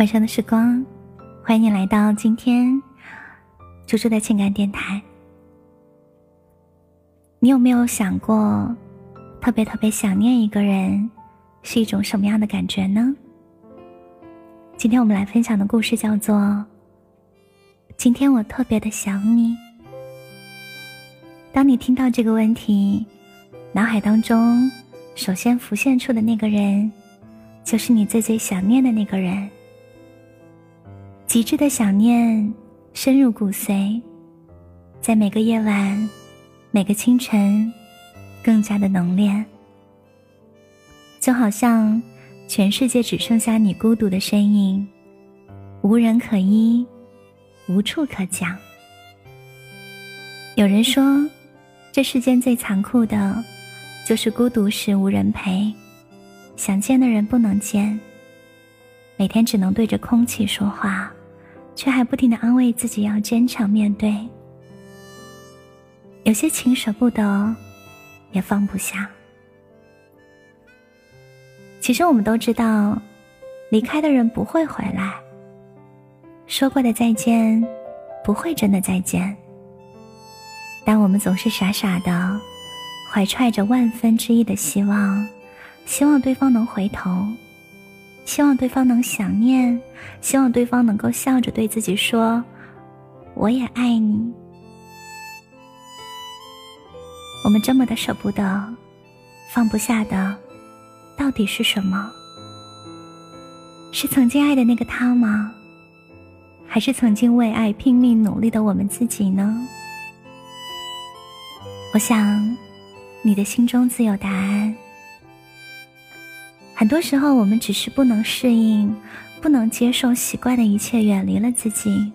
晚上的时光，欢迎你来到今天猪猪的情感电台。你有没有想过，特别特别想念一个人是一种什么样的感觉呢？今天我们来分享的故事叫做《今天我特别的想你》。当你听到这个问题，脑海当中首先浮现出的那个人。就是你最最想念的那个人，极致的想念深入骨髓，在每个夜晚、每个清晨，更加的浓烈。就好像全世界只剩下你孤独的身影，无人可依，无处可讲。有人说，这世间最残酷的，就是孤独时无人陪。想见的人不能见，每天只能对着空气说话，却还不停的安慰自己要坚强面对。有些情舍不得，也放不下。其实我们都知道，离开的人不会回来，说过的再见，不会真的再见。但我们总是傻傻的，怀揣着万分之一的希望。希望对方能回头，希望对方能想念，希望对方能够笑着对自己说：“我也爱你。”我们这么的舍不得，放不下的，到底是什么？是曾经爱的那个他吗？还是曾经为爱拼命努力的我们自己呢？我想，你的心中自有答案。很多时候，我们只是不能适应，不能接受习惯的一切，远离了自己。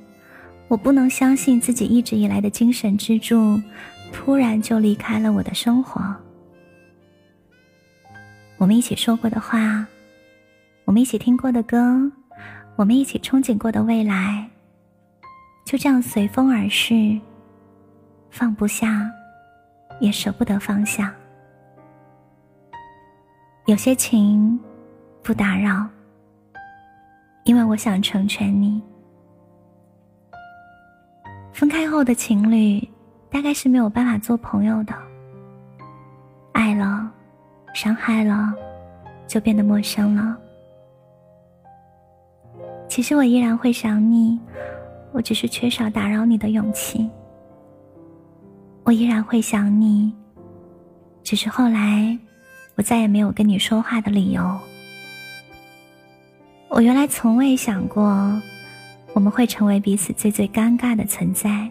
我不能相信自己一直以来的精神支柱，突然就离开了我的生活。我们一起说过的话，我们一起听过的歌，我们一起憧憬过的未来，就这样随风而逝，放不下，也舍不得放下。有些情不打扰，因为我想成全你。分开后的情侣大概是没有办法做朋友的，爱了，伤害了，就变得陌生了。其实我依然会想你，我只是缺少打扰你的勇气。我依然会想你，只是后来。我再也没有跟你说话的理由。我原来从未想过，我们会成为彼此最最尴尬的存在。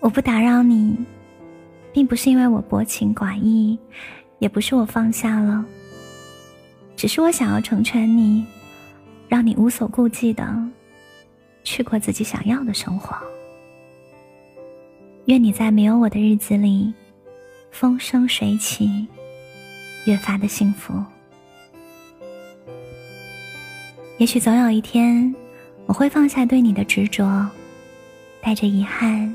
我不打扰你，并不是因为我薄情寡义，也不是我放下了，只是我想要成全你，让你无所顾忌的去过自己想要的生活。愿你在没有我的日子里。风生水起，越发的幸福。也许总有一天，我会放下对你的执着，带着遗憾，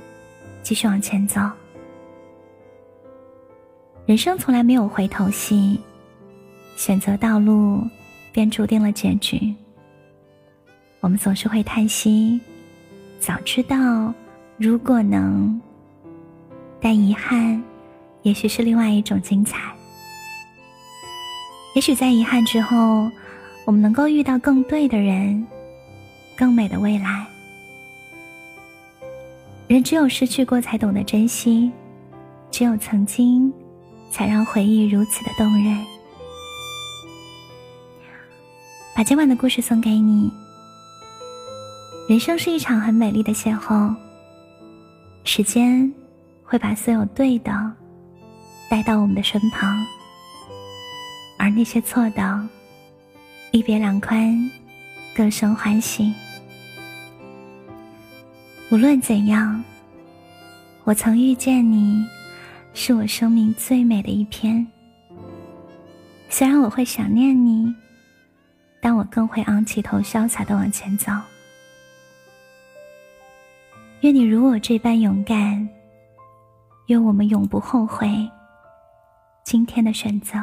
继续往前走。人生从来没有回头戏，选择道路，便注定了结局。我们总是会叹息，早知道，如果能，但遗憾。也许是另外一种精彩。也许在遗憾之后，我们能够遇到更对的人，更美的未来。人只有失去过，才懂得珍惜；只有曾经，才让回忆如此的动人。把今晚的故事送给你。人生是一场很美丽的邂逅，时间会把所有对的。带到我们的身旁，而那些错的，一别两宽，各生欢喜。无论怎样，我曾遇见你，是我生命最美的一篇。虽然我会想念你，但我更会昂起头，潇洒的往前走。愿你如我这般勇敢，愿我们永不后悔。今天的选择。